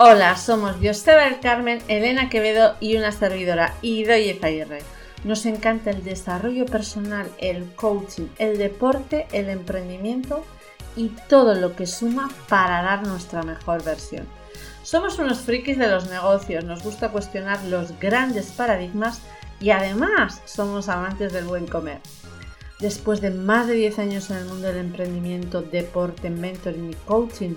Hola, somos del Carmen, Elena Quevedo y una servidora, Idoye Zaguirre. Nos encanta el desarrollo personal, el coaching, el deporte, el emprendimiento y todo lo que suma para dar nuestra mejor versión. Somos unos frikis de los negocios, nos gusta cuestionar los grandes paradigmas y además somos amantes del buen comer. Después de más de 10 años en el mundo del emprendimiento, deporte, mentoring y coaching,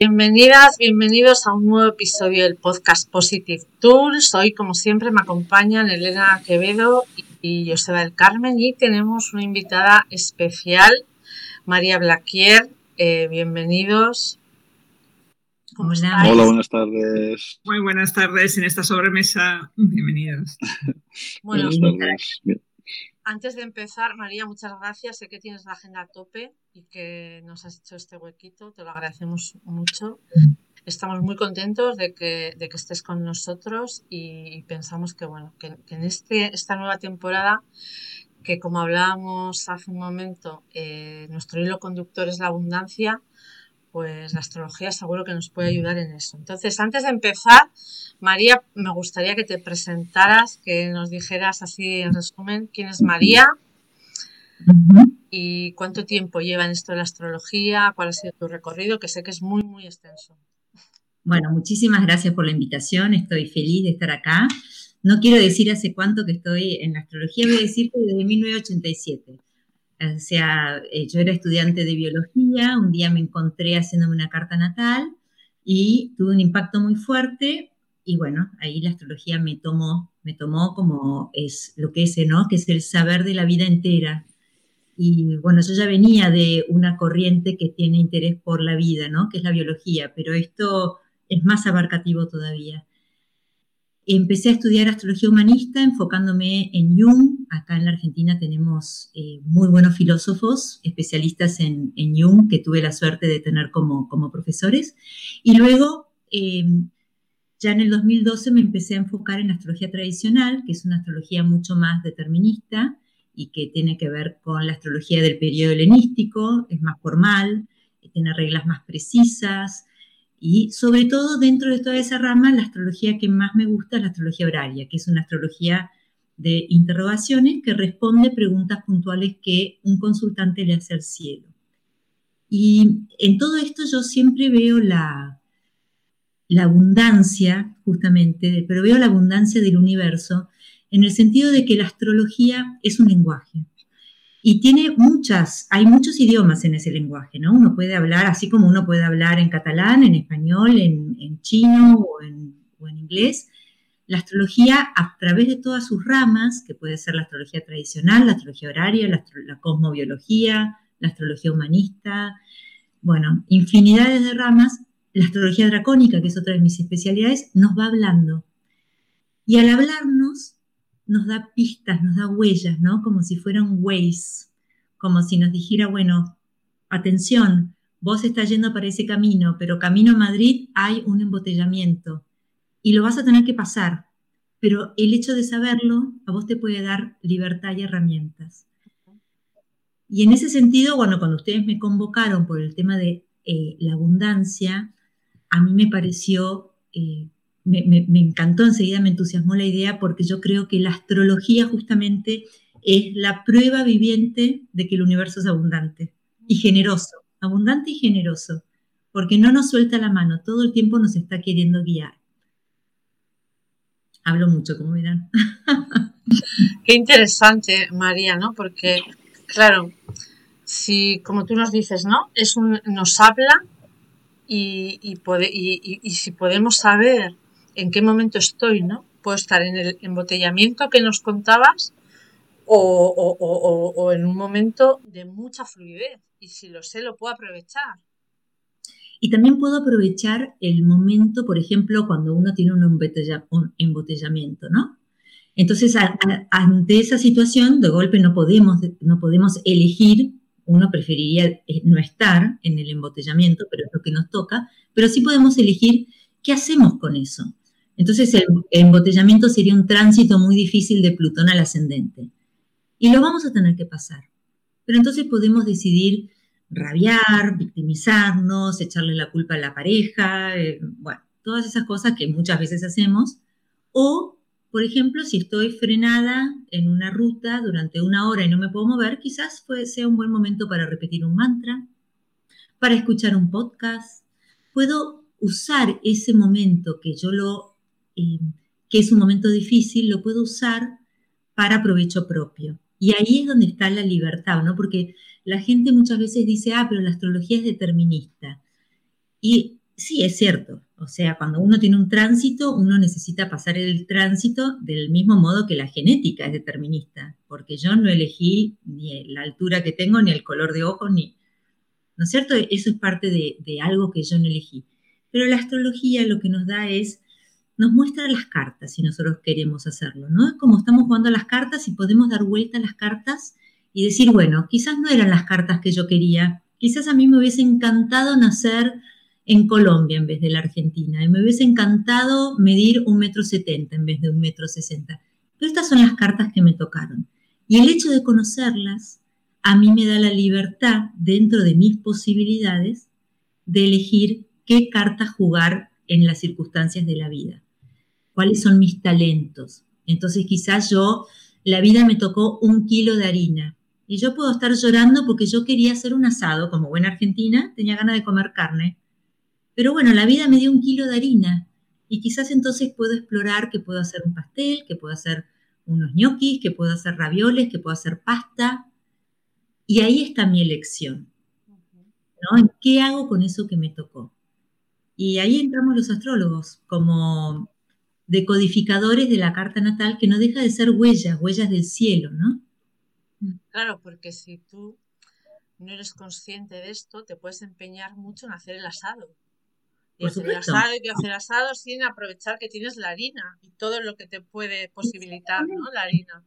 Bienvenidas, bienvenidos a un nuevo episodio del podcast Positive Tools. Hoy, como siempre, me acompañan Elena Quevedo y Joseba del Carmen y tenemos una invitada especial, María Blaquier. Eh, bienvenidos. ¿Cómo están? Hola, buenas tardes. Muy buenas tardes en esta sobremesa. Bienvenidos. buenas tardes. Antes de empezar, María, muchas gracias. Sé que tienes la agenda a tope y que nos has hecho este huequito. Te lo agradecemos mucho. Estamos muy contentos de que, de que estés con nosotros y, pensamos que, bueno, que, en este, esta nueva temporada, que como hablábamos hace un momento, eh, nuestro hilo conductor es la abundancia, pues la astrología seguro que nos puede ayudar en eso. Entonces, antes de empezar, María, me gustaría que te presentaras, que nos dijeras así en resumen quién es María y cuánto tiempo lleva en esto de la astrología, cuál ha sido tu recorrido, que sé que es muy, muy extenso. Bueno, muchísimas gracias por la invitación, estoy feliz de estar acá. No quiero decir hace cuánto que estoy en la astrología, voy a decir que desde 1987. O sea, eh, yo era estudiante de biología, un día me encontré haciéndome una carta natal y tuve un impacto muy fuerte y bueno, ahí la astrología me tomó, me tomó como es lo que es, ¿no? Que es el saber de la vida entera. Y bueno, yo ya venía de una corriente que tiene interés por la vida, ¿no? Que es la biología, pero esto es más abarcativo todavía. Empecé a estudiar astrología humanista enfocándome en Jung. Acá en la Argentina tenemos eh, muy buenos filósofos, especialistas en, Jung, que tuve la suerte de tener como, como profesores. Y luego, eh, ya en el 2012 me empecé a enfocar en la astrología tradicional, que es una astrología mucho más determinista y que tiene que ver con la astrología del periodo helenístico, es más formal, tiene reglas más precisas, y sobre todo dentro de toda esa rama, la astrología que más me gusta es la astrología horaria, que es una astrología de interrogaciones que responde preguntas puntuales que un consultante le hace al cielo. Y en todo esto yo siempre veo la, la abundancia, justamente, pero veo la abundancia del universo en el sentido de que la astrología es un lenguaje. Y tiene muchas, hay muchos idiomas en ese lenguaje, ¿no? Uno puede hablar, así como uno puede hablar en catalán, en español, en, chino o en, inglés. La astrología, a través de todas sus ramas, que puede ser la astrología tradicional, la astrología horaria, la, la cosmobiología, la astrología humanista, bueno, infinidades de ramas, la astrología dracónica, que es otra de mis especialidades, nos va hablando. Y al hablarnos, nos da pistas, nos da huellas, ¿no? Como si fueran ways, como si nos dijera, bueno, atención, vos estás yendo para ese camino, pero camino a Madrid hay un embotellamiento y lo vas a tener que pasar, pero el hecho de saberlo a vos te puede dar libertad y herramientas. Y en ese sentido, bueno, cuando ustedes me convocaron por el tema de eh, la abundancia, a mí me pareció eh, me, encantó enseguida, me entusiasmó la idea porque yo creo que la astrología justamente es la prueba viviente de que el universo es abundante y generoso, abundante y generoso, porque no nos suelta la mano, todo el tiempo nos está queriendo guiar. Hablo mucho, como verán. Qué interesante, María, ¿no? Porque, claro, si, como tú nos dices, ¿no? Es un, nos habla y, y si podemos saber en qué momento estoy, ¿no? Puedo estar en el embotellamiento que nos contabas o, en un momento de mucha fluidez y si lo sé lo puedo aprovechar. Y también puedo aprovechar el momento, por ejemplo, cuando uno tiene un, embotellamiento, ¿no? Entonces, ante esa situación, de golpe no podemos, no podemos elegir, uno preferiría eh, no estar en el embotellamiento, pero es lo que nos toca, pero sí podemos elegir qué hacemos con eso. Entonces, el embotellamiento sería un tránsito muy difícil de Plutón al ascendente. Y lo vamos a tener que pasar. Pero entonces podemos decidir rabiar, victimizarnos, echarle la culpa a la pareja, eh, bueno, todas esas cosas que muchas veces hacemos. O, por ejemplo, si estoy frenada en una ruta durante una hora y no me puedo mover, quizás sea un buen momento para repetir un mantra, para escuchar un podcast. Puedo usar ese momento que yo lo, eh, que es un momento difícil, lo puedo usar para provecho propio. Y ahí es donde está la libertad, ¿no? Porque la gente muchas veces dice, ah, pero la astrología es determinista. Y sí, es cierto. O sea, cuando uno tiene un tránsito, uno necesita pasar el tránsito del mismo modo que la genética es determinista, porque yo no elegí ni la altura que tengo, ni el color de ojos, ni... ¿No es cierto? Eso es parte de, de algo que yo no elegí. Pero la astrología lo que nos da es, nos muestra las cartas si nosotros queremos hacerlo, ¿no? Es como estamos jugando las cartas y podemos dar vuelta a las cartas y decir, bueno, quizás no eran las cartas que yo quería, quizás a mí me hubiese encantado nacer en Colombia en vez de la Argentina, y me hubiese encantado medir un metro setenta en vez de un metro sesenta. Pero estas son las cartas que me tocaron. Y el hecho de conocerlas a mí me da la libertad, dentro de mis posibilidades, de elegir qué carta jugar en las circunstancias de la vida, cuáles son mis talentos. Entonces quizás yo, la vida me tocó un kilo de harina, y yo puedo estar llorando porque yo quería hacer un asado, como buena argentina, tenía ganas de comer carne. Pero bueno, la vida me dio un kilo de harina y quizás entonces puedo explorar que puedo hacer un pastel, que puedo hacer unos ñoquis, que puedo hacer ravioles, que puedo hacer pasta. Y ahí está mi elección. ¿no? ¿Qué hago con eso que me tocó? Y ahí entramos los astrólogos como decodificadores de la carta natal que no deja de ser huellas, huellas del cielo, ¿no? Claro, porque si tú no eres consciente de esto, te puedes empeñar mucho en hacer el asado. Y hacer el asado y hacer asado sin aprovechar que tienes la harina y todo lo que te puede posibilitar, ¿no? La harina.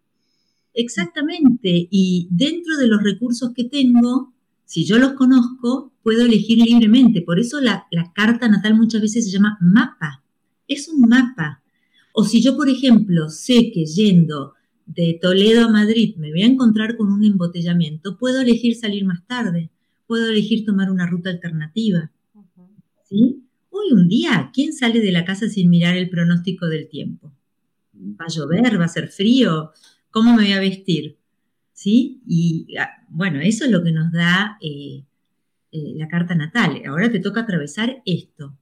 Exactamente. Y dentro de los recursos que tengo, si yo los conozco, puedo elegir libremente. Por eso la, la carta natal muchas veces se llama mapa. Es un mapa. O si yo, por ejemplo, sé que yendo de Toledo a Madrid me voy a encontrar con un embotellamiento, puedo elegir salir más tarde, puedo elegir tomar una ruta alternativa. ¿Sí? Hoy un día, ¿quién sale de la casa sin mirar el pronóstico del tiempo? ¿Va a llover? ¿Va a ser frío? ¿Cómo me voy a vestir? ¿Sí? Y ah, bueno, eso es lo que nos da eh, eh, la carta natal. Ahora te toca atravesar esto.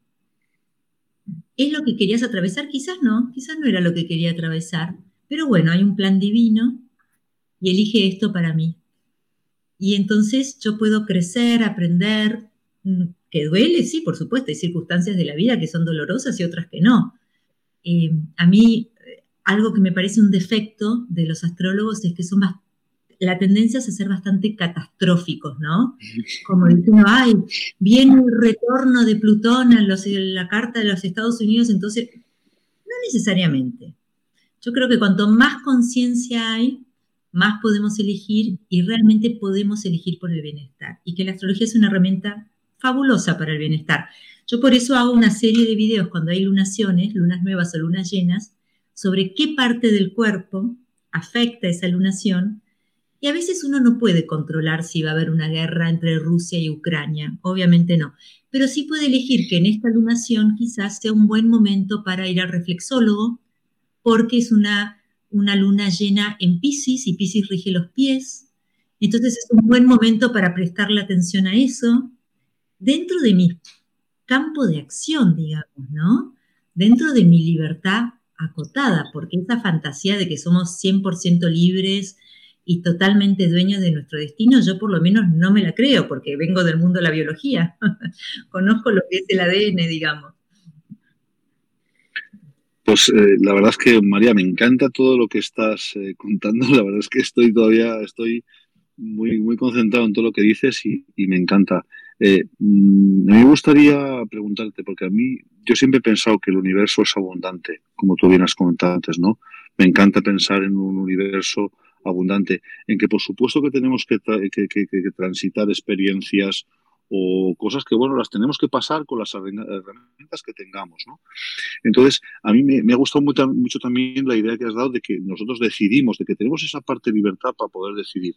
¿Es lo que querías atravesar? Quizás no, quizás no era lo que quería atravesar pero bueno, hay un plan divino y elige esto para mí. Y entonces yo puedo crecer, aprender, mm, que duele, sí, por supuesto, hay circunstancias de la vida que son dolorosas y otras que no. Eh, a mí, algo que me parece un defecto de los astrólogos es que son más, la tendencia es a ser bastante catastróficos, ¿no? Como diciendo, ay, viene el retorno de Plutón a la carta de los Estados Unidos, entonces, no necesariamente. Yo creo que cuanto más conciencia hay, más podemos elegir y realmente podemos elegir por el bienestar. Y que la astrología es una herramienta fabulosa para el bienestar. Yo por eso hago una serie de videos cuando hay lunaciones, lunas nuevas o lunas llenas, sobre qué parte del cuerpo afecta esa lunación. Y a veces uno no puede controlar si va a haber una guerra entre Rusia y Ucrania, obviamente no, pero sí puede elegir que en esta lunación quizás sea un buen momento para ir al reflexólogo, porque es una, una luna llena en Pisces y Pisces rige los pies. Entonces es un buen momento para prestarle atención a eso dentro de mi campo de acción, digamos, ¿no? Dentro de mi libertad acotada, porque esa fantasía de que somos 100% libres y totalmente dueños de nuestro destino, yo por lo menos no me la creo, porque vengo del mundo de la biología, conozco lo que es el ADN, digamos. Pues eh, la verdad es que, María, me encanta todo lo que estás eh, contando. La verdad es que estoy todavía, estoy muy, muy concentrado en todo lo que dices y, me encanta. Eh, mm, me gustaría preguntarte, porque a mí yo siempre he pensado que el universo es abundante, como tú bien has comentado antes, ¿no? Me encanta pensar en un universo abundante, en que por supuesto que tenemos que, transitar experiencias o cosas que, bueno, las tenemos que pasar con las herramientas que tengamos, ¿no? Entonces, a mí me, ha gustado mucho, también la idea que has dado de que nosotros decidimos, de que tenemos esa parte de libertad para poder decidir,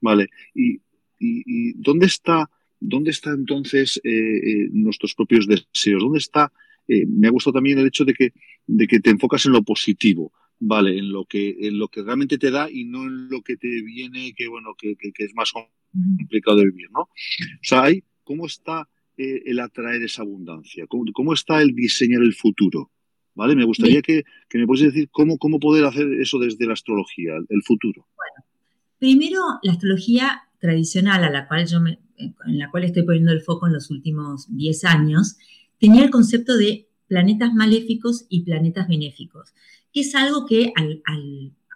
¿vale? Y, y, ¿dónde está, dónde está entonces eh, eh, nuestros propios deseos? ¿Dónde está? Eh, me ha gustado también el hecho de que, de que te enfocas en lo positivo, vale, en lo que, en lo que realmente te da y no en lo que te viene, que bueno, que, es más complicado de vivir, ¿no? O sea, hay, ¿cómo está el atraer esa abundancia? ¿Cómo, está el diseñar el futuro? ¿Vale? Me gustaría que, me puedes decir cómo, cómo poder hacer eso desde la astrología, el futuro. Bueno, primero, la astrología tradicional a la cual yo en la cual estoy poniendo el foco en los últimos 10 años, tenía el concepto de planetas maléficos y planetas benéficos, que es algo que al,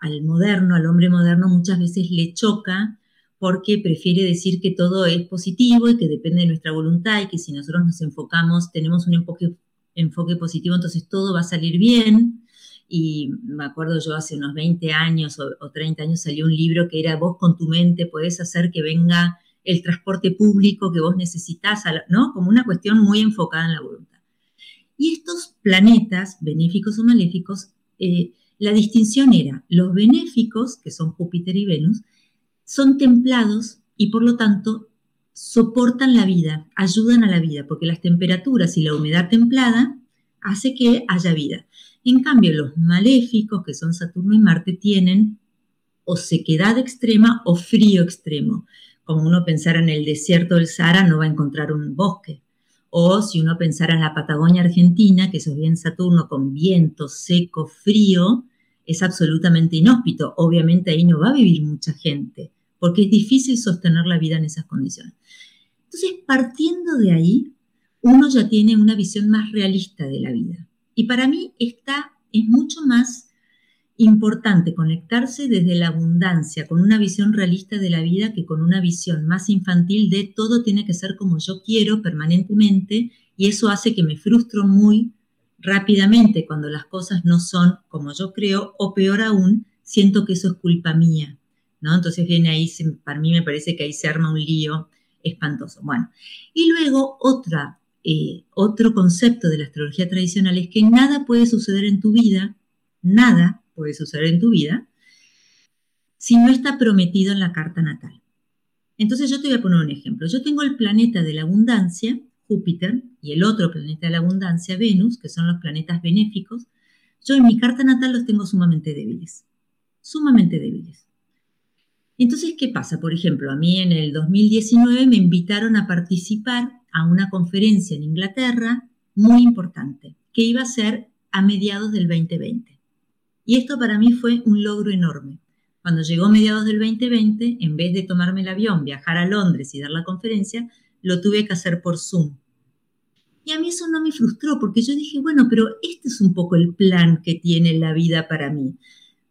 al moderno, al hombre moderno, muchas veces le choca porque prefiere decir que todo es positivo y que depende de nuestra voluntad y que si nosotros nos enfocamos, tenemos un enfoque, enfoque positivo, entonces todo va a salir bien y me acuerdo yo hace unos 20 años o, 30 años salió un libro que era vos con tu mente podés hacer que venga el transporte público que vos necesitas, ¿no? Como una cuestión muy enfocada en la voluntad. Y estos planetas, benéficos o maléficos, eh, la distinción era, los benéficos, que son Júpiter y Venus, son templados y por lo tanto soportan la vida, ayudan a la vida, porque las temperaturas y la humedad templada hace que haya vida. En cambio, los maléficos, que son Saturno y Marte, tienen o sequedad extrema o frío extremo. Como uno pensara en el desierto del Sahara, no va a encontrar un bosque. O si uno pensara en la Patagonia Argentina, que eso es bien Saturno, con viento seco, frío, es absolutamente inhóspito. Obviamente ahí no va a vivir mucha gente, porque es difícil sostener la vida en esas condiciones. Entonces, partiendo de ahí, uno ya tiene una visión más realista de la vida. Y para mí está, es mucho más importante conectarse desde la abundancia, con una visión realista de la vida que con una visión más infantil de todo tiene que ser como yo quiero permanentemente y eso hace que me frustro muy rápidamente cuando las cosas no son como yo creo o peor aún, siento que eso es culpa mía. ¿no? Entonces viene ahí, para mí me parece que ahí se arma un lío espantoso. Bueno, y luego otra eh, otro concepto de la astrología tradicional es que nada puede suceder en tu vida, nada puede suceder en tu vida, si no está prometido en la carta natal. Entonces yo te voy a poner un ejemplo. Yo tengo el planeta de la abundancia, Júpiter, y el otro planeta de la abundancia, Venus, que son los planetas benéficos. Yo en mi carta natal los tengo sumamente débiles, sumamente débiles. Entonces, ¿qué pasa? Por ejemplo, a mí en el 2019 me invitaron a participar a una conferencia en Inglaterra muy importante, que iba a ser a mediados del 2020. Y esto para mí fue un logro enorme. Cuando llegó mediados del 2020, en vez de tomarme el avión, viajar a Londres y dar la conferencia, lo tuve que hacer por Zoom. Y a mí eso no me frustró porque yo dije, bueno, pero este es un poco el plan que tiene la vida para mí.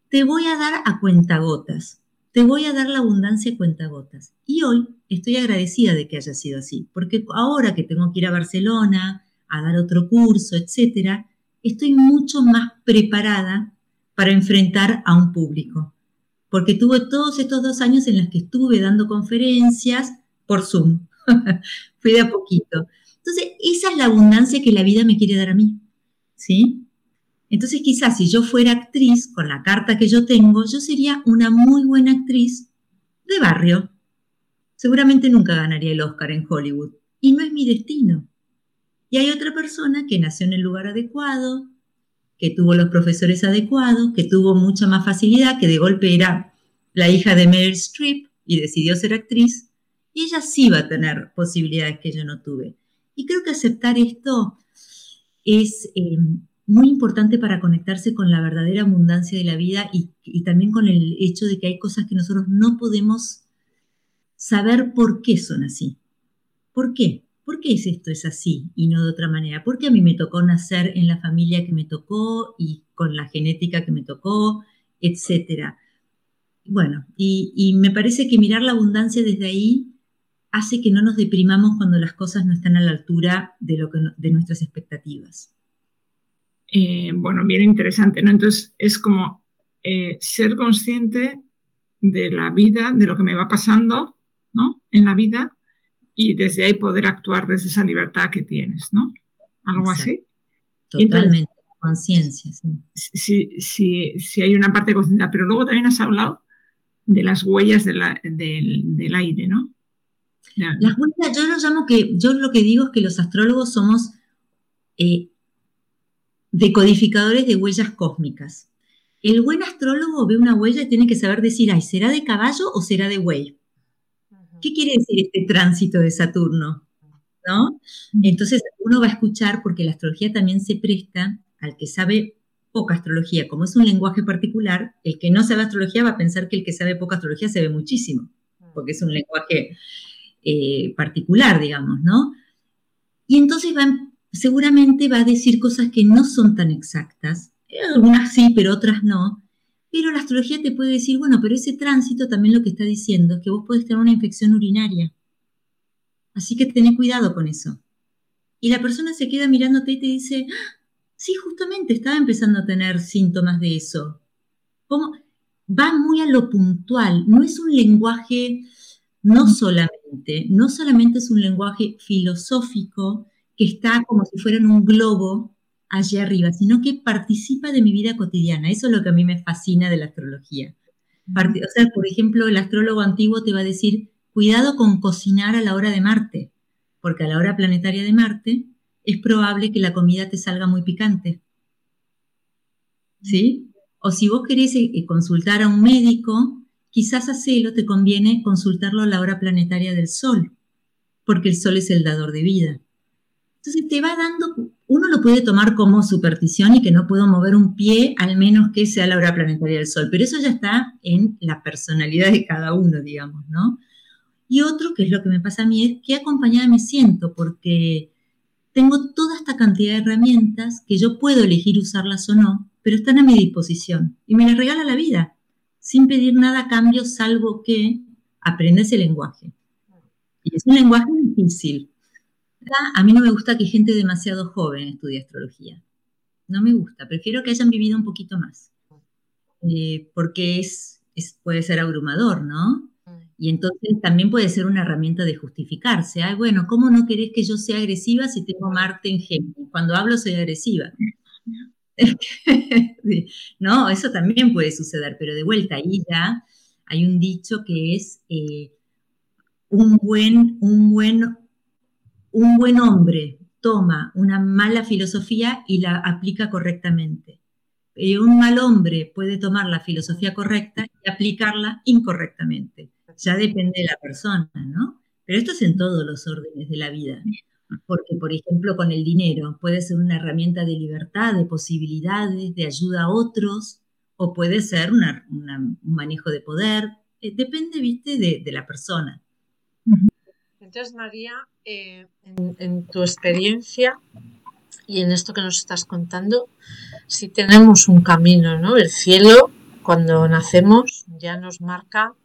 Te voy a dar a cuentagotas te voy a dar la abundancia cuentagotas. Y hoy estoy agradecida de que haya sido así, porque ahora que tengo que ir a Barcelona a dar otro curso, etcétera, estoy mucho más preparada para enfrentar a un público. Porque tuve todos estos dos años en los que estuve dando conferencias por Zoom. Fui de a poquito. Entonces, esa es la abundancia que la vida me quiere dar a mí. ¿Sí? Entonces quizás si yo fuera actriz, con la carta que yo tengo, yo sería una muy buena actriz de barrio. Seguramente nunca ganaría el Oscar en Hollywood. Y no es mi destino. Y hay otra persona que nació en el lugar adecuado, que tuvo los profesores adecuados, que tuvo mucha más facilidad, que de golpe era la hija de Meryl Streep y decidió ser actriz. Y ella sí va a tener posibilidades que yo no tuve. Y creo que aceptar esto es... Eh, muy importante para conectarse con la verdadera abundancia de la vida y, también con el hecho de que hay cosas que nosotros no podemos saber por qué son así. ¿Por qué? ¿Por qué es esto es así y no de otra manera? ¿Por qué a mí me tocó nacer en la familia que me tocó y con la genética que me tocó, etcétera? Bueno, y, me parece que mirar la abundancia desde ahí hace que no nos deprimamos cuando las cosas no están a la altura de, lo que, de nuestras expectativas. Eh, bueno, bien interesante, ¿no? Entonces es como eh, ser consciente de la vida, de lo que me va pasando, ¿no? En la vida y desde ahí poder actuar desde esa libertad que tienes, ¿no? Algo así. Totalmente, conciencia. Sí. Sí, sí, hay una parte de conciencia, pero luego también has hablado de las huellas del, aire, ¿no? Las huellas, yo lo llamo que, yo lo que digo es que los astrólogos somos eh, decodificadores de huellas cósmicas. El buen astrólogo ve una huella y tiene que saber decir, ay, ¿será de caballo o será de buey? ¿Qué quiere decir este tránsito de Saturno? ¿No? Entonces uno va a escuchar porque la astrología también se presta al que sabe poca astrología. Como es un lenguaje particular, el que no sabe astrología va a pensar que el que sabe poca astrología se ve muchísimo, porque es un lenguaje eh, particular, digamos, ¿no? Y entonces seguramente va a decir cosas que no son tan exactas, algunas sí, pero otras no, pero la astrología te puede decir, bueno, pero ese tránsito también lo que está diciendo es que vos podés tener una infección urinaria. Así que ten cuidado con eso. Y la persona se queda mirándote y te dice, ah, sí, justamente estaba empezando a tener síntomas de eso. ¿Cómo? Va muy a lo puntual, no es un lenguaje, no solamente, no solamente es un lenguaje filosófico que está como si fuera en un globo allá arriba, sino que participa de mi vida cotidiana. Eso es lo que a mí me fascina de la astrología. O sea, por ejemplo, el astrólogo antiguo te va a decir, cuidado con cocinar a la hora de Marte, porque a la hora planetaria de Marte es probable que la comida te salga muy picante. ¿Sí? O si vos querés eh, eh, consultar a un médico, quizás a celo te conviene consultarlo a la hora planetaria del Sol, porque el Sol es el dador de vida. Entonces te va dando, uno lo puede tomar como superstición y que no puedo mover un pie al menos que sea la hora planetaria del Sol, pero eso ya está en la personalidad de cada uno, digamos, ¿no? Y otro, que es lo que me pasa a mí, es qué acompañada me siento, porque tengo toda esta cantidad de herramientas que yo puedo elegir usarlas o no, pero están a mi disposición y me las regala la vida, sin pedir nada a cambio, salvo que aprendes el lenguaje. Y es un lenguaje difícil, a mí no me gusta que gente demasiado joven estudie astrología. No me gusta, prefiero que hayan vivido un poquito más. Eh, porque es, puede ser abrumador, ¿no? Y entonces también puede ser una herramienta de justificarse. Ay, bueno, ¿cómo no querés que yo sea agresiva si tengo Marte en Géminis? Cuando hablo soy agresiva. no, eso también puede suceder, pero de vuelta ahí ya hay un dicho que es eh, un, buen, un buen un buen hombre toma una mala filosofía y la aplica correctamente. Y un mal hombre puede tomar la filosofía correcta y aplicarla incorrectamente. Ya depende de la persona, ¿no? Pero esto es en todos los órdenes de la vida. Porque, por ejemplo, con el dinero puede ser una herramienta de libertad, de posibilidades, de ayuda a otros, o puede ser un manejo de poder. Eh, depende, viste, de la persona. Entonces, María, eh, en, tu experiencia y en esto que nos estás contando, si tenemos un camino, ¿no? El cielo, cuando nacemos, ya nos marca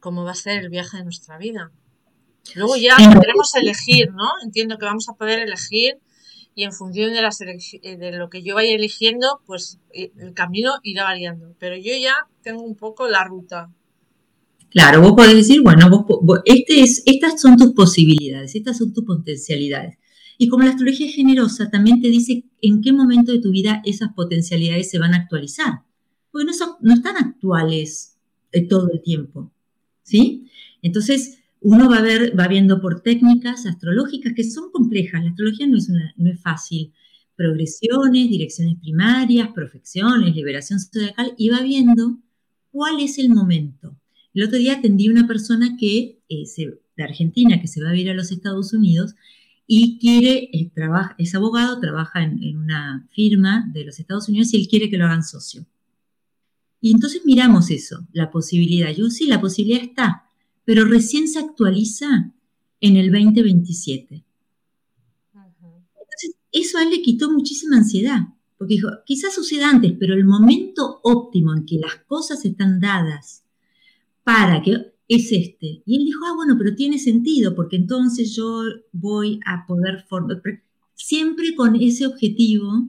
cómo va a ser el viaje de nuestra vida. Luego ya podremos elegir, ¿no? Entiendo que vamos a poder elegir y en función de, las eh, de lo que yo vaya eligiendo, pues eh, el camino irá variando. Pero yo ya tengo un poco la ruta. Claro, vos podés decir, bueno, este es, estas son tus posibilidades, estas son tus potencialidades. Y como la astrología es generosa, también te dice en qué momento de tu vida esas potencialidades se van a actualizar. Porque no están actuales eh, todo el tiempo. ¿Sí? Entonces, uno va, a ver, va viendo por técnicas astrológicas que son complejas. La astrología no es, no es fácil. Progresiones, direcciones primarias, profecciones, liberación zodiacal, y va viendo cuál es el momento el otro día atendí a una persona que, eh, de Argentina que se va a ir a los Estados Unidos y quiere, eh, trabaja, es abogado, trabaja en, una firma de los Estados Unidos y él quiere que lo hagan socio. Y entonces miramos eso, la posibilidad. Yo sí, la posibilidad está, pero recién se actualiza en el 2027. Entonces, eso a él le quitó muchísima ansiedad, porque dijo, quizás suceda antes, pero el momento óptimo en que las cosas están dadas para que es este. Y él dijo, ah, bueno, pero tiene sentido, porque entonces yo voy a poder formar, siempre con ese objetivo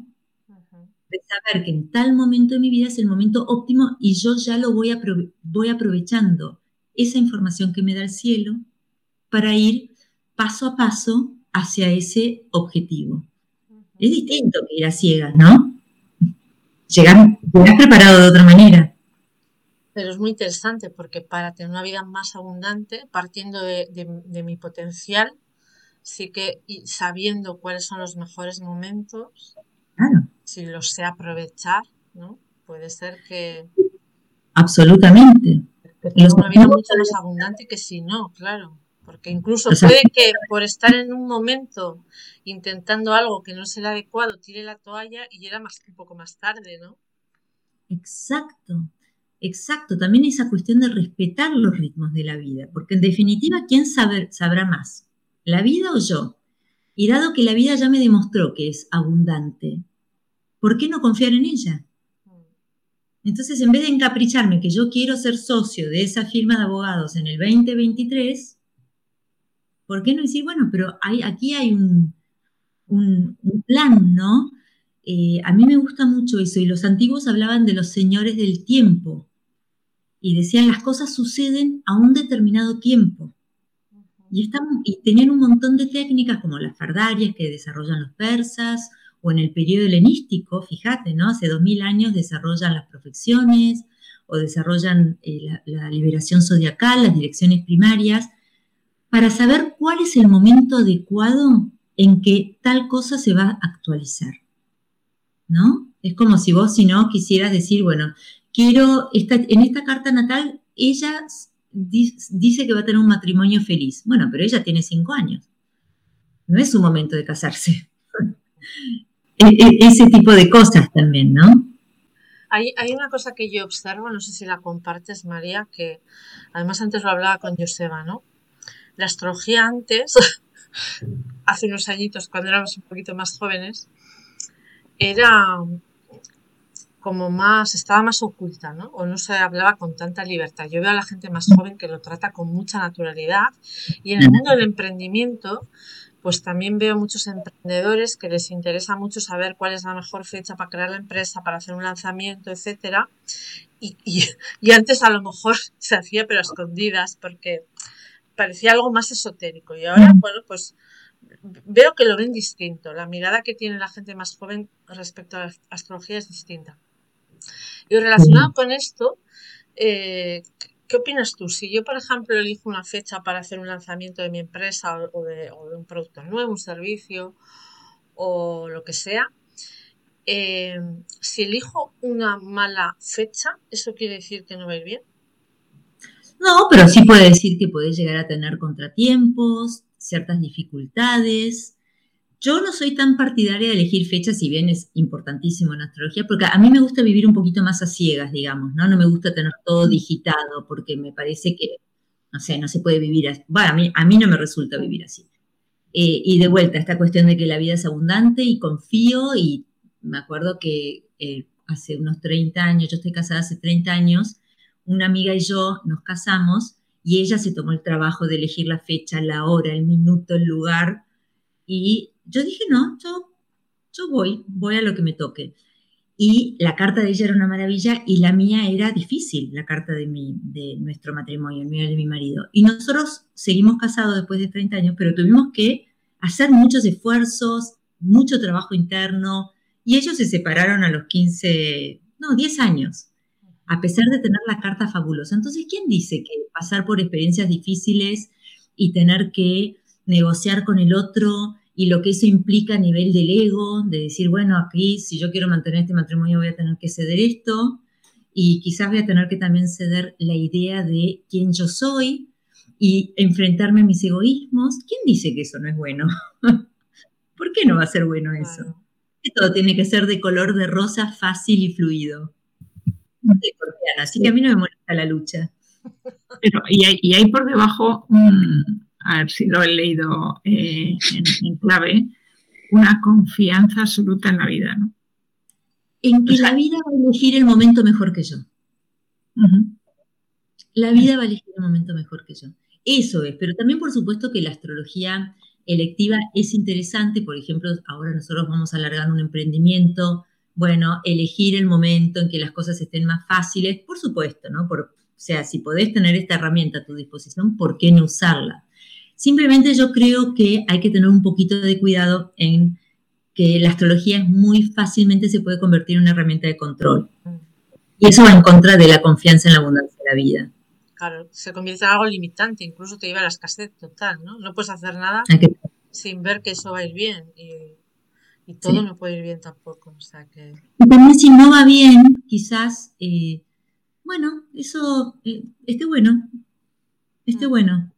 de saber que en tal momento de mi vida es el momento óptimo y yo ya lo voy, voy aprovechando esa información que me da el cielo para ir paso a paso hacia ese objetivo. Es distinto que ir a ciegas, ¿no? Llegar, llegar preparado de otra manera. Pero es muy interesante porque para tener una vida más abundante, partiendo de, mi potencial, sí que y sabiendo cuáles son los mejores momentos, si los sé aprovechar, ¿no? Puede ser que... Absolutamente. Que tenga una vida mucho más abundante que si no, claro. Porque incluso puede que por estar en un momento intentando algo que no el adecuado, tire la toalla y llega más, un poco más tarde, ¿no? Exacto. Exacto, también esa cuestión de respetar los ritmos de la vida, porque en definitiva, ¿quién sabrá más? ¿La vida o yo? Y dado que la vida ya me demostró que es abundante, ¿por qué no confiar en ella? Entonces, en vez de encapricharme que yo quiero ser socio de esa firma de abogados en el 2023, ¿por qué no decir, bueno, pero hay, aquí hay un, un plan, ¿no? Eh, a mí me gusta mucho eso y los antiguos hablaban de los señores del tiempo y decían las cosas suceden a un determinado tiempo. Y, tenían un montón de técnicas como las fardarias que desarrollan los persas o en el periodo helenístico, fíjate, ¿no? Hace dos mil años desarrollan las profecciones o desarrollan eh, la, liberación zodiacal, las direcciones primarias, para saber cuál es el momento adecuado en que tal cosa se va a actualizar. ¿No? Es como si vos, si no, quisieras decir, bueno, quiero, en esta carta natal, ella dice que va a tener un matrimonio feliz. Bueno, pero ella tiene cinco años. No es su momento de casarse. E, e, ese tipo de cosas también, ¿no? Hay, hay, una cosa que yo observo, no sé si la compartes, María, que además antes lo hablaba con Joseba, ¿no? La astrología antes, hace unos añitos, cuando éramos un poquito más jóvenes, era como más, estaba más oculta, ¿no? O no se hablaba con tanta libertad. Yo veo a la gente más joven que lo trata con mucha naturalidad y en el mundo del emprendimiento, pues también veo muchos emprendedores que les interesa mucho saber cuál es la mejor fecha para crear la empresa, para hacer un lanzamiento, etcétera. Y, y antes a lo mejor se hacía pero a escondidas porque parecía algo más esotérico. Y ahora, bueno, pues veo que lo ven distinto. La mirada que tiene la gente más joven respecto a la astrología es distinta. Y relacionado con esto, eh, ¿qué opinas tú? Si yo, por ejemplo, elijo una fecha para hacer un lanzamiento de mi empresa o de, un producto nuevo, un servicio o lo que sea, eh, si elijo una mala fecha, ¿eso quiere decir que no va a ir bien? No, pero sí puede decir que puedes llegar a tener contratiempos, ciertas dificultades, yo no soy tan partidaria de elegir fechas, si bien es importantísimo en astrología, porque a mí me gusta vivir un poquito más a ciegas, digamos, ¿no? No me gusta tener todo digitado, porque me parece que, no sé, no se puede vivir así. Bueno, a mí, a mí no me resulta vivir así. Eh, y de vuelta, esta cuestión de que la vida es abundante y confío, y me acuerdo que eh, hace unos 30 años, yo estoy casada hace 30 años, una amiga y yo nos casamos y ella se tomó el trabajo de elegir la fecha, la hora, el minuto, el lugar, y yo dije, no, yo, yo voy, voy a lo que me toque. Y la carta de ella era una maravilla y la mía era difícil, la carta de, mi, de nuestro matrimonio, el mío y de mi marido. Y nosotros seguimos casados después de 30 años, pero tuvimos que hacer muchos esfuerzos, mucho trabajo interno, y ellos se separaron a los 15, no, 10 años, a pesar de tener la carta fabulosa. Entonces, ¿quién dice que pasar por experiencias difíciles y tener que negociar con el otro y lo que eso implica a nivel del ego, de decir, bueno, aquí si yo quiero mantener este matrimonio voy a tener que ceder esto y quizás voy a tener que también ceder la idea de quién yo soy y enfrentarme a mis egoísmos. ¿Quién dice que eso no es bueno? ¿Por qué no va a ser bueno eso? Todo tiene que ser de color de rosa fácil y fluido. Así que a mí no me molesta la lucha. Pero, y, hay, y hay por debajo un, a ver si lo he leído eh, en, clave, una confianza absoluta en la vida, ¿no? En que la vida va a elegir el momento mejor que yo. la vida va a elegir un momento mejor que yo. Eso es, pero también por supuesto que la astrología electiva es interesante, por ejemplo, ahora nosotros vamos a alargar un emprendimiento, bueno, elegir el momento en que las cosas estén más fáciles, por supuesto, ¿no? Por, o sea, si podés tener esta herramienta a tu disposición, ¿por qué no usarla? Simplemente yo creo que hay que tener un poquito de cuidado en que la astrología muy fácilmente se puede convertir en una herramienta de control. Y eso va en contra de la confianza en la abundancia de la vida. Claro, se convierte en algo limitante, incluso te lleva a la escasez total, ¿no? No puedes hacer nada sin ver que eso va a ir bien y, todo no puede ir bien tampoco. O sea que... Y también si no va bien, quizás, eh, bueno, eso eh, esté bueno, esté mm. bueno.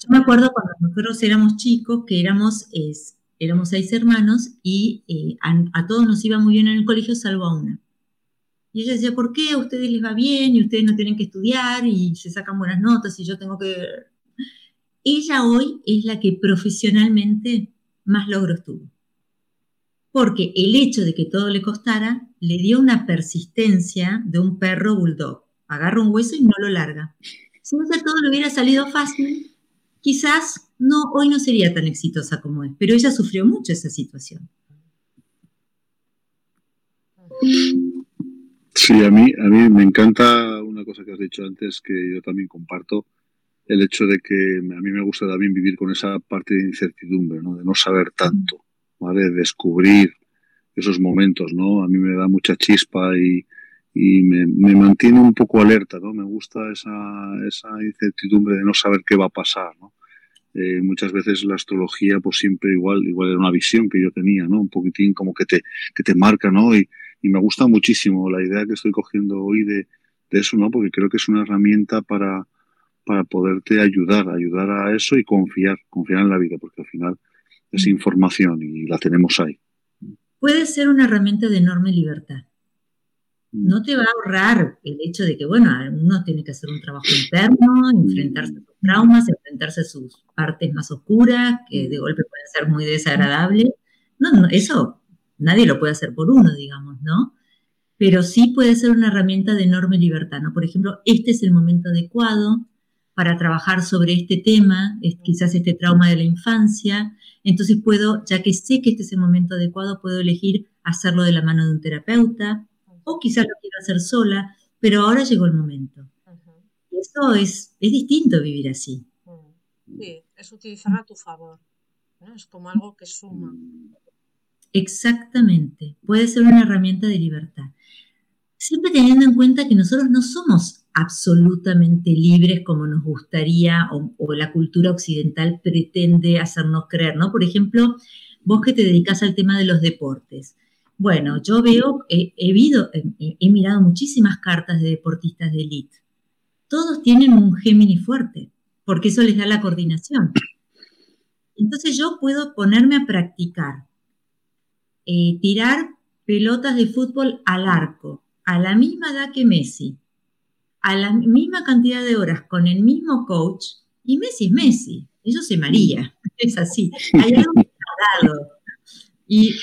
Yo me acuerdo cuando nosotros éramos chicos, que éramos, éramos seis hermanos y eh, a, todos nos iba muy bien en el colegio, salvo a una. Y ella decía, ¿por qué a ustedes les va bien y ustedes no tienen que estudiar y se sacan buenas notas y yo tengo que... Ella hoy es la que profesionalmente más logros tuvo. Porque el hecho de que todo le costara le dio una persistencia de un perro bulldog. Agarra un hueso y no lo larga. Si no todo le hubiera salido fácil, quizás no, hoy no sería tan exitosa como es, pero ella sufrió mucho esa situación. Sí, a mí, a mí me encanta una cosa que has dicho antes que yo también comparto, el hecho de que a mí me gusta también vivir con esa parte de incertidumbre, ¿no? de no saber tanto, ¿vale? descubrir esos momentos, ¿no? A mí me da mucha chispa y, y me, mantiene un poco alerta, ¿no? Me gusta esa, esa incertidumbre de no saber qué va a pasar, ¿no? Eh, muchas veces la astrología, pues siempre igual, igual era una visión que yo tenía, ¿no? Un poquitín como que te, que te marca, ¿no? Y, y me gusta muchísimo la idea que estoy cogiendo hoy de, de, eso, ¿no? Porque creo que es una herramienta para, para poderte ayudar, ayudar a eso y confiar, confiar en la vida, porque al final es información y la tenemos ahí. Puede ser una herramienta de enorme libertad no te va a ahorrar el hecho de que, bueno, uno tiene que hacer un trabajo interno, enfrentarse a sus traumas, enfrentarse a sus partes más oscuras, que de golpe pueden ser muy desagradables. No, no, eso nadie lo puede hacer por uno, digamos, ¿no? Pero sí puede ser una herramienta de enorme libertad, ¿no? Por ejemplo, este es el momento adecuado para trabajar sobre este tema, es quizás este trauma de la infancia, entonces puedo, ya que sé que este es el momento adecuado, puedo elegir hacerlo de la mano de un terapeuta, o quizás lo quiero hacer sola, pero ahora llegó el momento. Eso es, es distinto vivir así. Mm. Sí, es utilizarlo a tu favor. Es como algo que suma. Exactamente. Puede ser una herramienta de libertad. Siempre teniendo en cuenta que nosotros no somos absolutamente libres como nos gustaría o, o, la cultura occidental pretende hacernos creer, ¿no? Por ejemplo, vos que te dedicas al tema de los deportes. Bueno, yo veo, he, he, mirado muchísimas cartas de deportistas de élite. Todos tienen un Géminis fuerte, porque eso les da la coordinación. Entonces yo puedo ponerme a practicar, eh, tirar pelotas de fútbol al arco, a la misma edad que Messi, a la misma cantidad de horas con el mismo coach, y Messi es Messi, eso se María, es así. Hay algo Y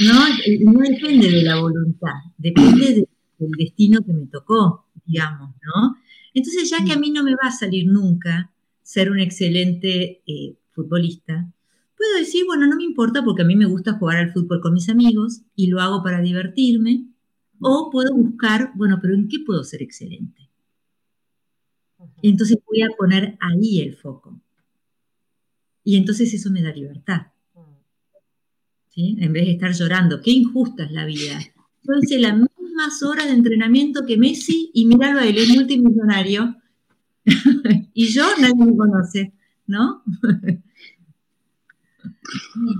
no, no depende de la voluntad, depende del destino que me tocó, digamos, ¿no? Entonces, ya que a mí no me va a salir nunca ser un excelente eh, futbolista, puedo decir, bueno, no me importa porque a mí me gusta jugar al fútbol con mis amigos y lo hago para divertirme, o puedo buscar, bueno, pero ¿en qué puedo ser excelente? Entonces voy a poner ahí el foco. Y entonces eso me da libertad. En vez de estar llorando, qué injusta es la vida. Yo hice las mismas horas de entrenamiento que Messi y mirarlo a él, es multimillonario. y yo nadie me conoce, ¿no?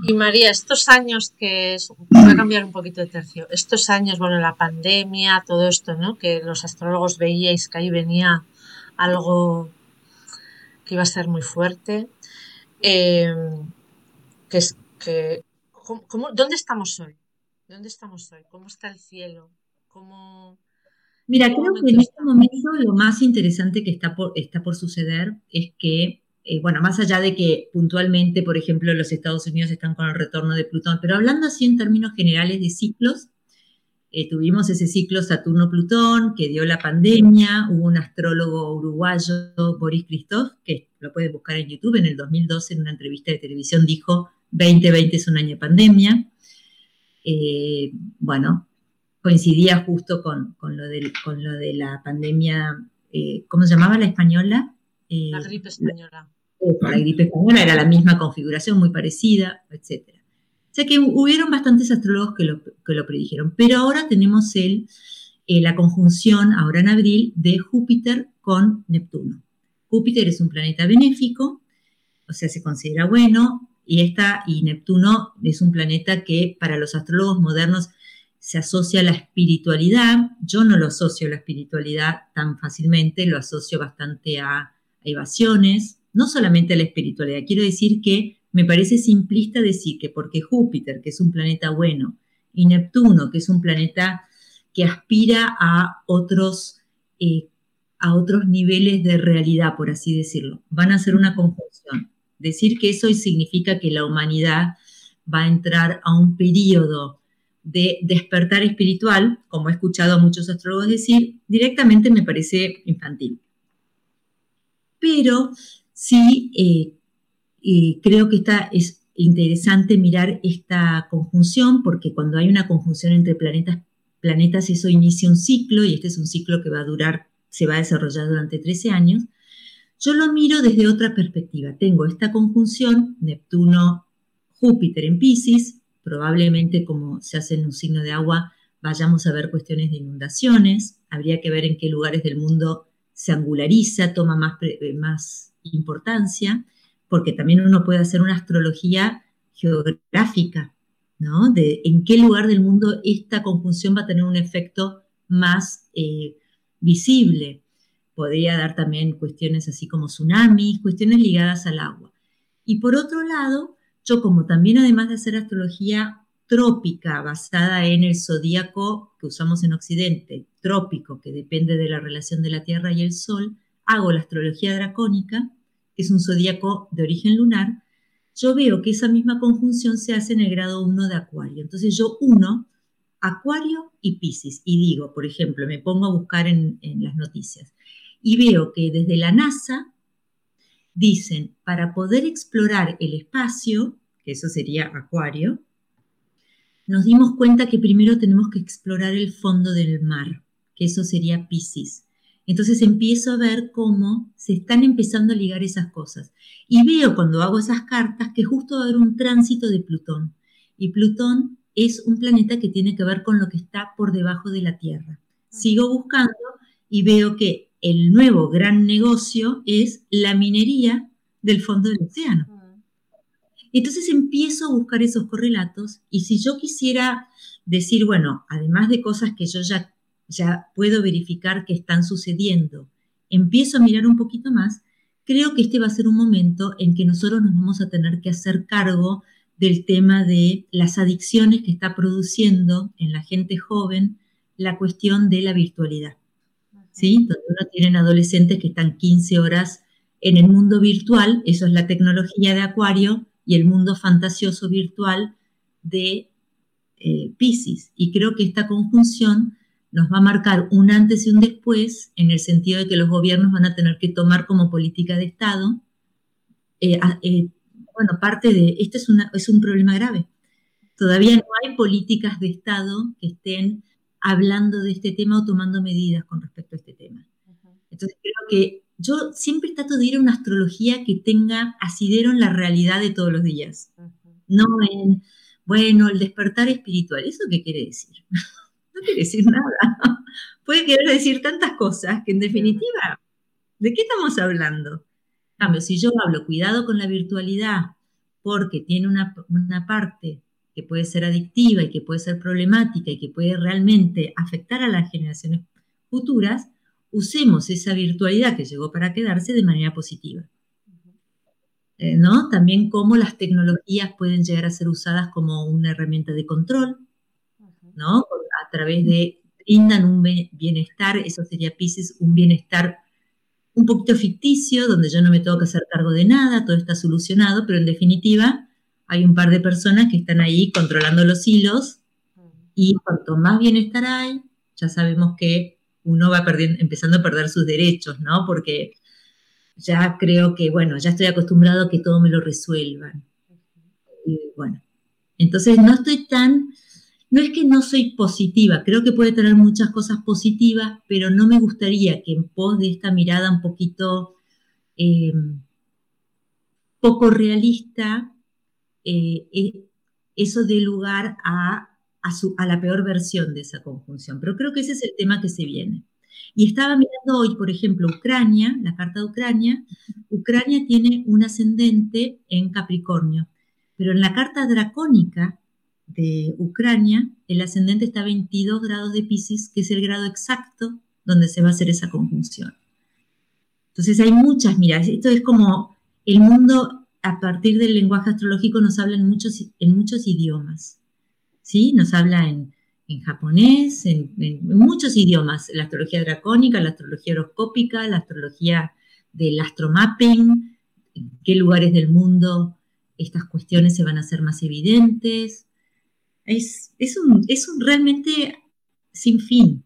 Y María, estos años que voy a cambiar un poquito de tercio, estos años, bueno, la pandemia, todo esto, ¿no? Que los astrólogos veíais que ahí venía algo que iba a ser muy fuerte, eh, que, es, que, dónde estamos hoy? ¿Dónde estamos hoy? ¿Cómo está el cielo? ¿Cómo, Mira, creo que en este momento lo más interesante que está por, está por suceder es que, eh, bueno, más allá de que puntualmente, por ejemplo, los Estados Unidos están con el retorno de Plutón, pero hablando así en términos generales de ciclos, eh, tuvimos ese ciclo Saturno-Plutón que dio la pandemia, hubo un astrólogo uruguayo, Boris Christoph, que lo puede buscar en YouTube, en el 2012 en una entrevista de televisión dijo 2020 es un año de pandemia. Eh, bueno, coincidía justo con, lo de, con, lo de, la pandemia, eh, ¿cómo se llamaba la española? la gripe española. La, la gripe española era la misma configuración, muy parecida, etcétera. O sea que hubieron bastantes astrólogos que lo, que lo predijeron, pero ahora tenemos el, eh, la conjunción, ahora en abril, de Júpiter con Neptuno. Júpiter es un planeta benéfico, o sea, se considera bueno, y, esta, y Neptuno es un planeta que para los astrólogos modernos se asocia a la espiritualidad. Yo no lo asocio a la espiritualidad tan fácilmente, lo asocio bastante a, evasiones, no solamente a la espiritualidad. Quiero decir que me parece simplista decir que porque Júpiter, que es un planeta bueno, y Neptuno, que es un planeta que aspira a otros, eh, a otros niveles de realidad, por así decirlo, van a ser una conjunción. Decir que eso significa que la humanidad va a entrar a un periodo de despertar espiritual, como he escuchado a muchos astrólogos decir, directamente me parece infantil. Pero sí eh, creo que está, es interesante mirar esta conjunción porque cuando hay una conjunción entre planetas, planetas eso inicia un ciclo y este es un ciclo que va a durar, se va a desarrollar durante 13 años. Yo lo miro desde otra perspectiva. Tengo esta conjunción Neptuno-Júpiter en Pisces, probablemente como se hace en un signo de agua vayamos a ver cuestiones de inundaciones, habría que ver en qué lugares del mundo se angulariza, toma más, más importancia porque también uno puede hacer una astrología geográfica, ¿no? De en qué lugar del mundo esta conjunción va a tener un efecto más eh, visible. Podría dar también cuestiones así como tsunamis, cuestiones ligadas al agua. Y por otro lado, yo como también además de hacer astrología trópica basada en el zodíaco que usamos en Occidente, trópico, que depende de la relación de la Tierra y el Sol, hago la astrología dracónica, que es un zodíaco de origen lunar, yo veo que esa misma conjunción se hace en el grado 1 de Acuario. Entonces yo uno Acuario y Pisces y digo, por ejemplo, me pongo a buscar en, en las noticias y veo que desde la NASA dicen, para poder explorar el espacio, que eso sería Acuario, nos dimos cuenta que primero tenemos que explorar el fondo del mar, que eso sería Pisces. Entonces empiezo a ver cómo se están empezando a ligar esas cosas. Y veo cuando hago esas cartas que justo va a haber un tránsito de Plutón. Y Plutón es un planeta que tiene que ver con lo que está por debajo de la Tierra. Sigo buscando y veo que el nuevo gran negocio es la minería del fondo del océano. Entonces empiezo a buscar esos correlatos y si yo quisiera decir, bueno, además de cosas que yo ya ya puedo verificar que están sucediendo, empiezo a mirar un poquito más, creo que este va a ser un momento en que nosotros nos vamos a tener que hacer cargo del tema de las adicciones que está produciendo en la gente joven la cuestión de la virtualidad. ¿Sí? Donde uno tienen adolescentes que están 15 horas en el mundo virtual, eso es la tecnología de Acuario, y el mundo fantasioso virtual de eh, Pisces. Y creo que esta conjunción nos va a marcar un antes y un después en el sentido de que los gobiernos van a tener que tomar como política de Estado, eh, eh, bueno, parte de, este es, es un problema grave. Todavía no hay políticas de Estado que estén hablando de este tema o tomando medidas con respecto a este tema. Entonces creo que yo siempre trato de ir a una astrología que tenga asidero en la realidad de todos los días, no en, bueno, el despertar espiritual. ¿Eso qué quiere decir? no quiere decir nada. Puede querer decir tantas cosas que en definitiva, ¿de qué estamos hablando? cambio, si yo hablo cuidado con la virtualidad porque tiene una, una parte que puede ser adictiva y que puede ser problemática y que puede realmente afectar a las generaciones futuras, usemos esa virtualidad que llegó para quedarse de manera positiva. Eh, ¿no? También cómo las tecnologías pueden llegar a ser usadas como una herramienta de control, ¿no? a través de, brindan un bienestar, eso sería Pisces, un bienestar un poquito ficticio, donde yo no me tengo que hacer cargo de nada, todo está solucionado, pero en definitiva hay un par de personas que están ahí controlando los hilos Y cuanto más bienestar hay, ya sabemos que uno va empezando a perder sus derechos, ¿no? Porque ya creo que, bueno, ya estoy acostumbrado a que todo me lo resuelvan. Y bueno, entonces no estoy tan, no es que no soy positiva, creo que puede tener muchas cosas positivas, pero no me gustaría que en pos de esta mirada un poquito em, poco realista, eh, eh, eso dé lugar a, a la peor versión de esa conjunción. Pero creo que ese es el tema que se viene. Y estaba mirando hoy, por ejemplo, Ucrania, la carta de Ucrania. Ucrania tiene un ascendente en Capricornio, pero en la carta dracónica de Ucrania, el ascendente está a 22 grados de Pisces, que es el grado exacto donde se va a hacer esa conjunción. Entonces hay muchas miradas. Esto es como el mundo a partir del lenguaje astrológico nos habla en muchos, en muchos idiomas. ¿sí? Nos habla en en japonés, en, muchos idiomas, la astrología dracónica, la astrología horoscópica, la astrología del astromapping, en qué lugares del mundo estas cuestiones se van a hacer más evidentes. Es, un, es un realmente sin fin.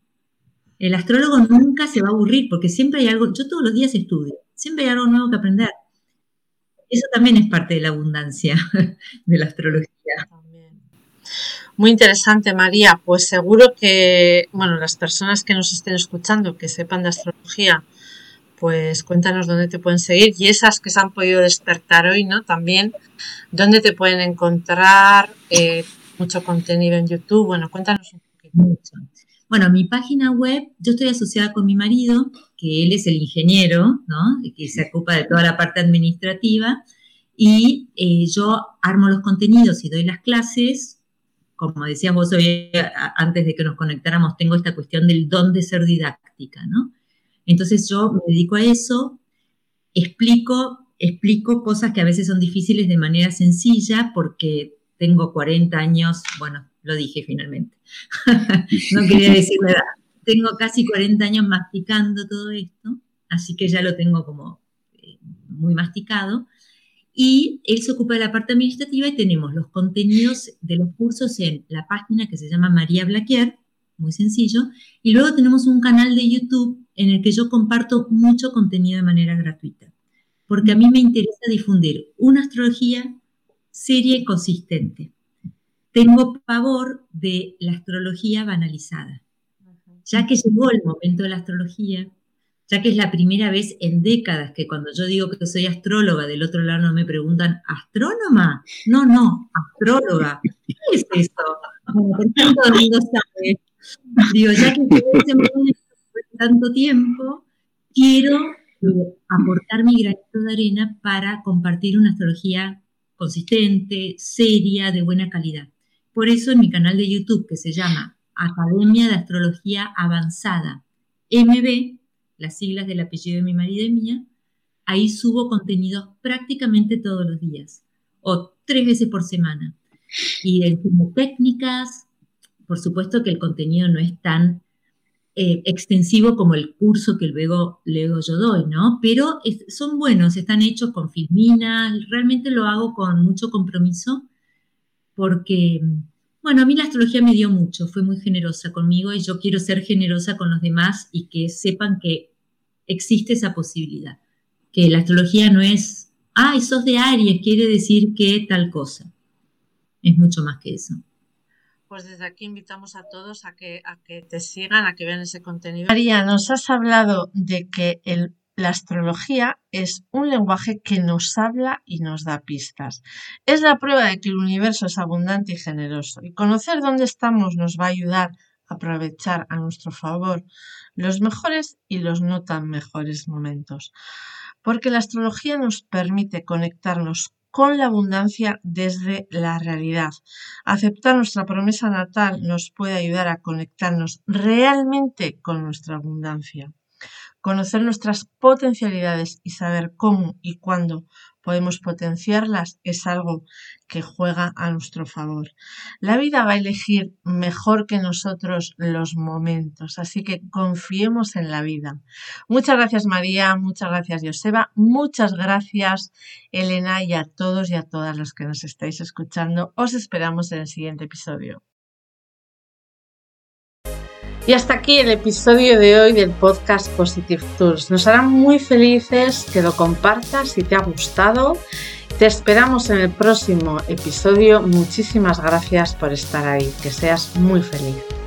El astrólogo nunca se va a aburrir porque siempre hay algo, yo todos los días estudio, siempre hay algo nuevo que aprender. Eso también es parte de la abundancia de la astrología. Muy interesante, María. Pues seguro que, bueno, las personas que nos estén escuchando, que sepan de astrología, pues cuéntanos dónde te pueden seguir y esas que se han podido despertar hoy, ¿no? También, dónde te pueden encontrar, eh, mucho contenido en YouTube. Bueno, cuéntanos un poquito. Bueno, mi página web, yo estoy asociada con mi marido, que él es el ingeniero, ¿no? Que se ocupa de toda la parte administrativa. Y eh, yo armo los contenidos y doy las clases como decías vos hoy, antes de que nos conectáramos, tengo esta cuestión del don de ser didáctica, ¿no? Entonces yo me dedico a eso, explico, explico cosas que a veces son difíciles de manera sencilla porque tengo 40 años, bueno, lo dije finalmente, no quería decir la edad, tengo casi 40 años masticando todo esto, así que ya lo tengo como eh, muy masticado. Y él se ocupa de la parte administrativa y tenemos los contenidos de los cursos en la página que se llama María Blaquier, muy sencillo, y luego tenemos un canal de YouTube en el que yo comparto mucho contenido de manera gratuita, porque a mí me interesa difundir una astrología seria y consistente. Tengo pavor de la astrología banalizada, ya que llegó el momento de la astrología ya que es la primera vez en décadas que cuando yo digo que soy astróloga, del otro lado no me preguntan, ¿astrónoma? No, no, astróloga. ¿Qué es eso? Bueno, por todo el mundo sabe. Digo, ya que ese momento tanto tiempo, quiero eh, aportar mi granito de arena para compartir una astrología consistente, seria, de buena calidad. Por eso en mi canal de YouTube, que se llama Academia de Astrología Avanzada, MB, las siglas del apellido de mi marido y mía, ahí subo contenidos prácticamente todos los días o tres veces por semana. Y enseño técnicas, por supuesto que el contenido no es tan eh, extensivo como el curso que luego, luego yo doy, ¿no? Pero son buenos, están hechos con filmina, realmente lo hago con mucho compromiso porque, bueno, a mí la astrología me dio mucho, fue muy generosa conmigo y yo quiero ser generosa con los demás y que sepan que existe esa posibilidad. Que la astrología no es, ah, sos de Aries, quiere decir que tal cosa. Es mucho más que eso. Pues desde aquí invitamos a todos a que, a que te sigan, a que vean ese contenido. María, nos has hablado de que la astrología es un lenguaje que nos habla y nos da pistas. Es la prueba de que el universo es abundante y generoso. Y conocer dónde estamos nos va a ayudar a aprovechar a nuestro favor los mejores y los no tan mejores momentos, porque la astrología nos permite conectarnos con la abundancia desde la realidad. Aceptar nuestra promesa natal nos puede ayudar a conectarnos realmente con nuestra abundancia. Conocer nuestras potencialidades y saber cómo y cuándo podemos potenciarlas es algo que juega a nuestro favor. La vida va a elegir mejor que nosotros los momentos, así que confiemos en la vida. Muchas gracias María, muchas gracias Joseba, muchas gracias Elena y a todos y a todas los que nos estáis escuchando. Os esperamos en el siguiente episodio. Y hasta aquí el episodio de hoy del podcast Positive Tools. Nos hará muy felices que lo compartas si te ha gustado. Te esperamos en el próximo episodio. Muchísimas gracias por estar ahí. Que seas muy feliz.